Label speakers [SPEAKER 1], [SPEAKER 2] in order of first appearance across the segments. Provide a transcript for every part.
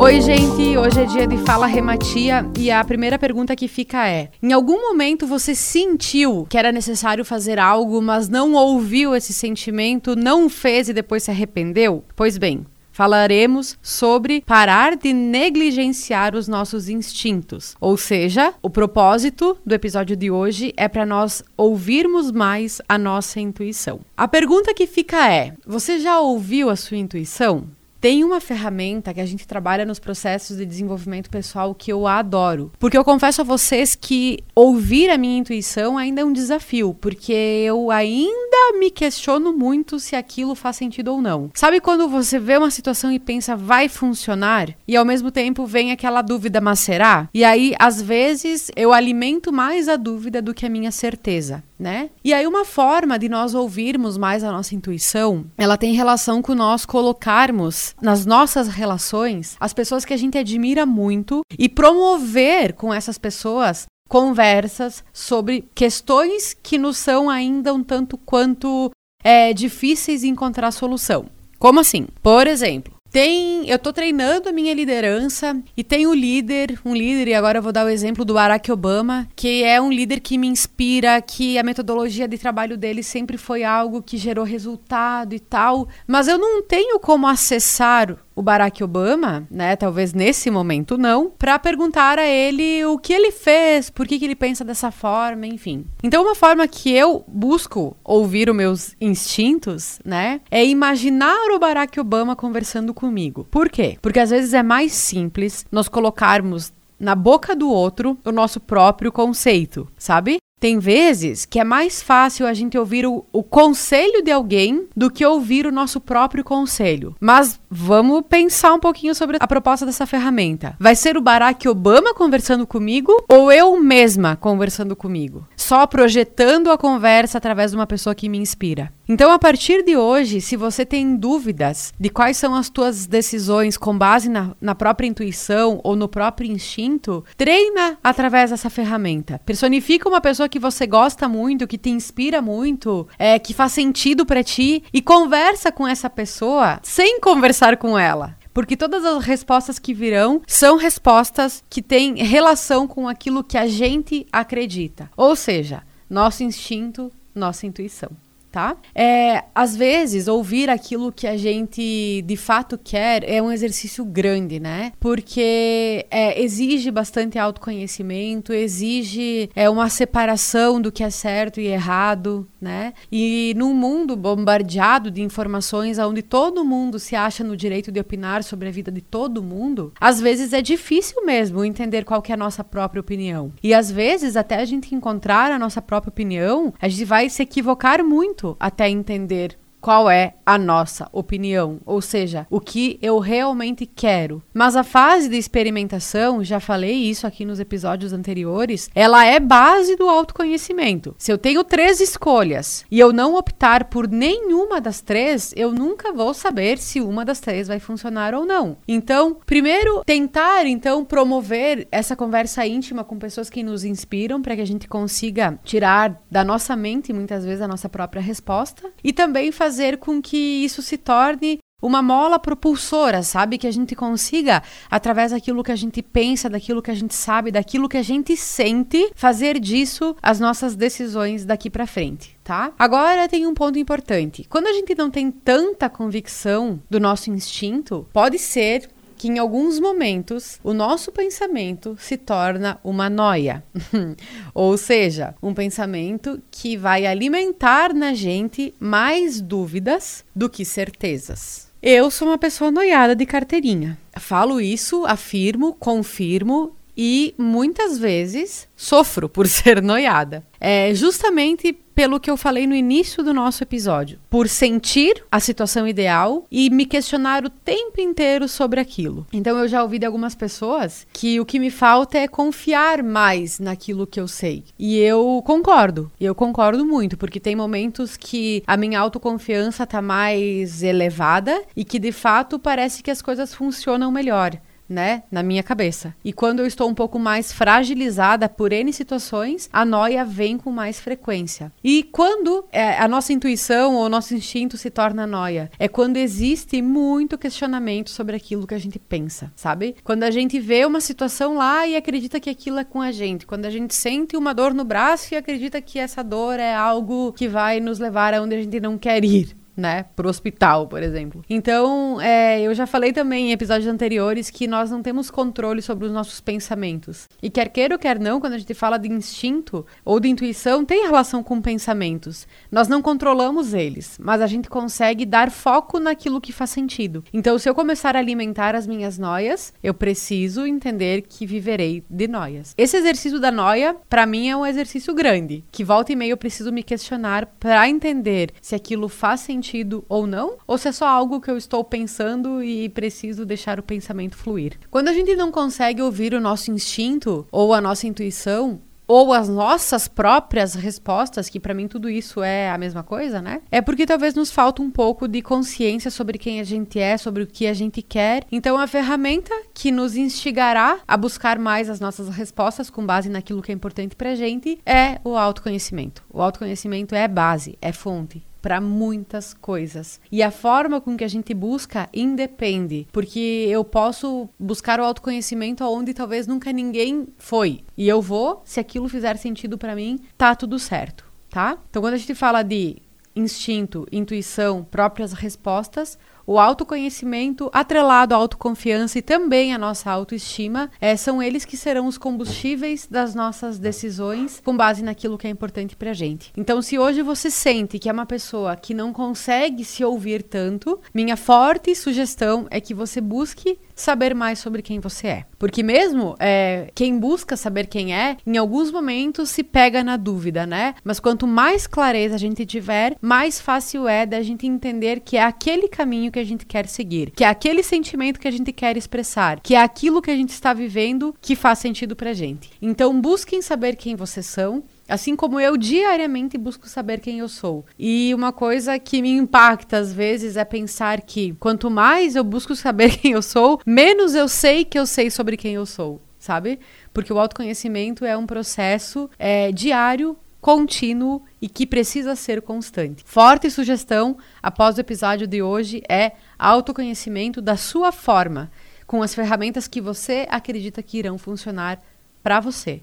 [SPEAKER 1] Oi, gente! Hoje é dia de Fala Rematia e a primeira pergunta que fica é: Em algum momento você sentiu que era necessário fazer algo, mas não ouviu esse sentimento, não fez e depois se arrependeu? Pois bem, falaremos sobre parar de negligenciar os nossos instintos. Ou seja, o propósito do episódio de hoje é para nós ouvirmos mais a nossa intuição. A pergunta que fica é: você já ouviu a sua intuição? Tem uma ferramenta que a gente trabalha nos processos de desenvolvimento pessoal que eu adoro. Porque eu confesso a vocês que ouvir a minha intuição ainda é um desafio, porque eu ainda me questiono muito se aquilo faz sentido ou não. Sabe quando você vê uma situação e pensa vai funcionar e ao mesmo tempo vem aquela dúvida, mas será? E aí, às vezes, eu alimento mais a dúvida do que a minha certeza né? E aí uma forma de nós ouvirmos mais a nossa intuição, ela tem relação com nós colocarmos nas nossas relações as pessoas que a gente admira muito e promover com essas pessoas conversas sobre questões que nos são ainda um tanto quanto é, difíceis de encontrar solução. Como assim? Por exemplo, tem, eu tô treinando a minha liderança e tem o líder, um líder, e agora eu vou dar o exemplo do Barack Obama, que é um líder que me inspira, que a metodologia de trabalho dele sempre foi algo que gerou resultado e tal, mas eu não tenho como acessar o Barack Obama, né, talvez nesse momento não, para perguntar a ele o que ele fez, por que, que ele pensa dessa forma, enfim. Então, uma forma que eu busco ouvir os meus instintos, né, é imaginar o Barack Obama conversando comigo. Por quê? Porque às vezes é mais simples nós colocarmos na boca do outro o nosso próprio conceito, sabe? Tem vezes que é mais fácil a gente ouvir o, o, conselho de alguém do que ouvir o nosso próprio conselho. Mas vamos pensar um pouquinho sobre a proposta dessa ferramenta. Vai ser o Barack Obama conversando comigo ou eu mesma conversando comigo? Só projetando a conversa através de uma pessoa que me inspira. Então, a partir de hoje, se você tem dúvidas de quais são as tuas decisões com base na, na própria intuição ou no próprio instinto, treina através dessa ferramenta. Personifica uma pessoa que você gosta muito, que te inspira muito, é, que faz sentido para ti e conversa com essa pessoa sem conversar com ela. Porque todas as respostas que virão são respostas que têm relação com aquilo que a gente acredita. Ou seja, nosso instinto, nossa intuição tá? É, às vezes, ouvir aquilo que a gente de fato quer é um exercício grande, né? Porque é, exige bastante autoconhecimento, exige é, uma separação do que é certo e errado, né? E num mundo bombardeado de informações onde todo mundo se acha no direito de opinar sobre a vida de todo mundo, às vezes é difícil mesmo entender qual que é a nossa própria opinião. E às vezes, até a gente encontrar a nossa própria opinião, a gente vai se equivocar muito muito até entender qual é a nossa opinião, ou seja, o que eu realmente quero. Mas a fase de experimentação, já falei isso aqui nos episódios anteriores, ela é base do autoconhecimento. Se eu tenho três escolhas e eu não optar por nenhuma das três, eu nunca vou saber se uma das três vai funcionar ou não. Então, primeiro, tentar então promover essa conversa íntima com pessoas que nos inspiram para que a gente consiga tirar da nossa mente muitas vezes a nossa própria resposta e também fazer fazer com que isso se torne uma mola propulsora, sabe? Que a gente consiga, através daquilo que a gente pensa, daquilo que a gente sabe, daquilo que a gente sente, fazer disso as nossas decisões daqui para frente, tá? Agora tem um ponto importante. Quando a gente não tem tanta convicção do nosso instinto, pode ser que em alguns momentos o nosso pensamento se torna uma noia. Ou seja, um pensamento que vai alimentar na gente mais dúvidas do que certezas. Eu sou uma pessoa noiada de carteirinha. Falo isso, afirmo, confirmo e muitas vezes sofro por ser noiada. É justamente pelo que eu falei no início do nosso episódio, por sentir a situação ideal e me questionar o tempo inteiro sobre aquilo. Então eu já ouvi de algumas pessoas que o que me falta é confiar mais naquilo que eu sei. E eu concordo. E eu concordo muito, porque tem momentos que a minha autoconfiança tá mais elevada e que de fato parece que as coisas funcionam melhor né, na minha cabeça. E quando eu estou um pouco mais fragilizada por N situações, a noia vem com mais frequência. E quando é, a nossa intuição ou nosso instinto se torna noia? É quando existe muito questionamento sobre aquilo que a gente pensa, sabe? Quando a gente vê uma situação lá e acredita que aquilo é com a gente. Quando a gente sente uma dor no braço e acredita que essa dor é algo que vai nos levar aonde a gente não quer ir né, pro hospital, por exemplo. Então, é, eu já falei também em episódios anteriores que nós não temos controle sobre os nossos pensamentos. E quer queira ou quer não, quando a gente fala de instinto ou de intuição, tem relação com pensamentos. Nós não controlamos eles, mas a gente consegue dar foco naquilo que faz sentido. Então, se eu começar a alimentar as minhas noias, eu preciso entender que viverei de noias. Esse exercício da noia, para mim, é um exercício grande, que volta e meia eu preciso me questionar para entender se aquilo faz sentido sentido ou não, ou se é só algo que eu estou pensando e preciso deixar o pensamento fluir. Quando a gente não consegue ouvir o nosso instinto ou a nossa intuição, ou as nossas próprias respostas, que para mim tudo isso é a mesma coisa, né? É porque talvez nos falta um pouco de consciência sobre quem a gente é, sobre o que a gente quer. Então a ferramenta que nos instigará a buscar mais as nossas respostas com base naquilo que é importante pra gente é o autoconhecimento. O autoconhecimento é base, é fonte, para muitas coisas. E a forma com que a gente busca independe, porque eu posso buscar o autoconhecimento aonde talvez nunca ninguém foi. E eu vou, se aquilo fizer sentido para mim, tá tudo certo, tá? Então quando a gente fala de instinto, intuição, próprias respostas, o autoconhecimento, atrelado à autoconfiança e também à nossa autoestima, é, são eles que serão os combustíveis das nossas decisões com base naquilo que é importante pra gente. Então, se hoje você sente que é uma pessoa que não consegue se ouvir tanto, minha forte sugestão é que você busque saber mais sobre quem você é. Porque mesmo é, quem busca saber quem é, em alguns momentos se pega na dúvida, né? Mas quanto mais clareza a gente tiver, mais fácil é da gente entender que é aquele caminho que a gente quer seguir, que é aquele sentimento que a gente quer expressar, que é aquilo que a gente está vivendo que faz sentido pra gente. Então busquem saber quem vocês são, Assim como eu diariamente busco saber quem eu sou. E uma coisa que me impacta às vezes é pensar que quanto mais eu busco saber quem eu sou, menos eu sei que eu sei sobre quem eu sou, sabe? Porque o autoconhecimento é um processo é, diário, contínuo e que precisa ser constante. Forte sugestão após o episódio de hoje é autoconhecimento da sua forma, com as ferramentas que você acredita que irão funcionar para você.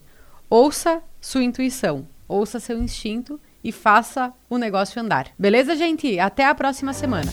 [SPEAKER 1] Ouça sua intuição, ouça seu instinto e faça o negócio andar. Beleza, gente? Até a próxima semana.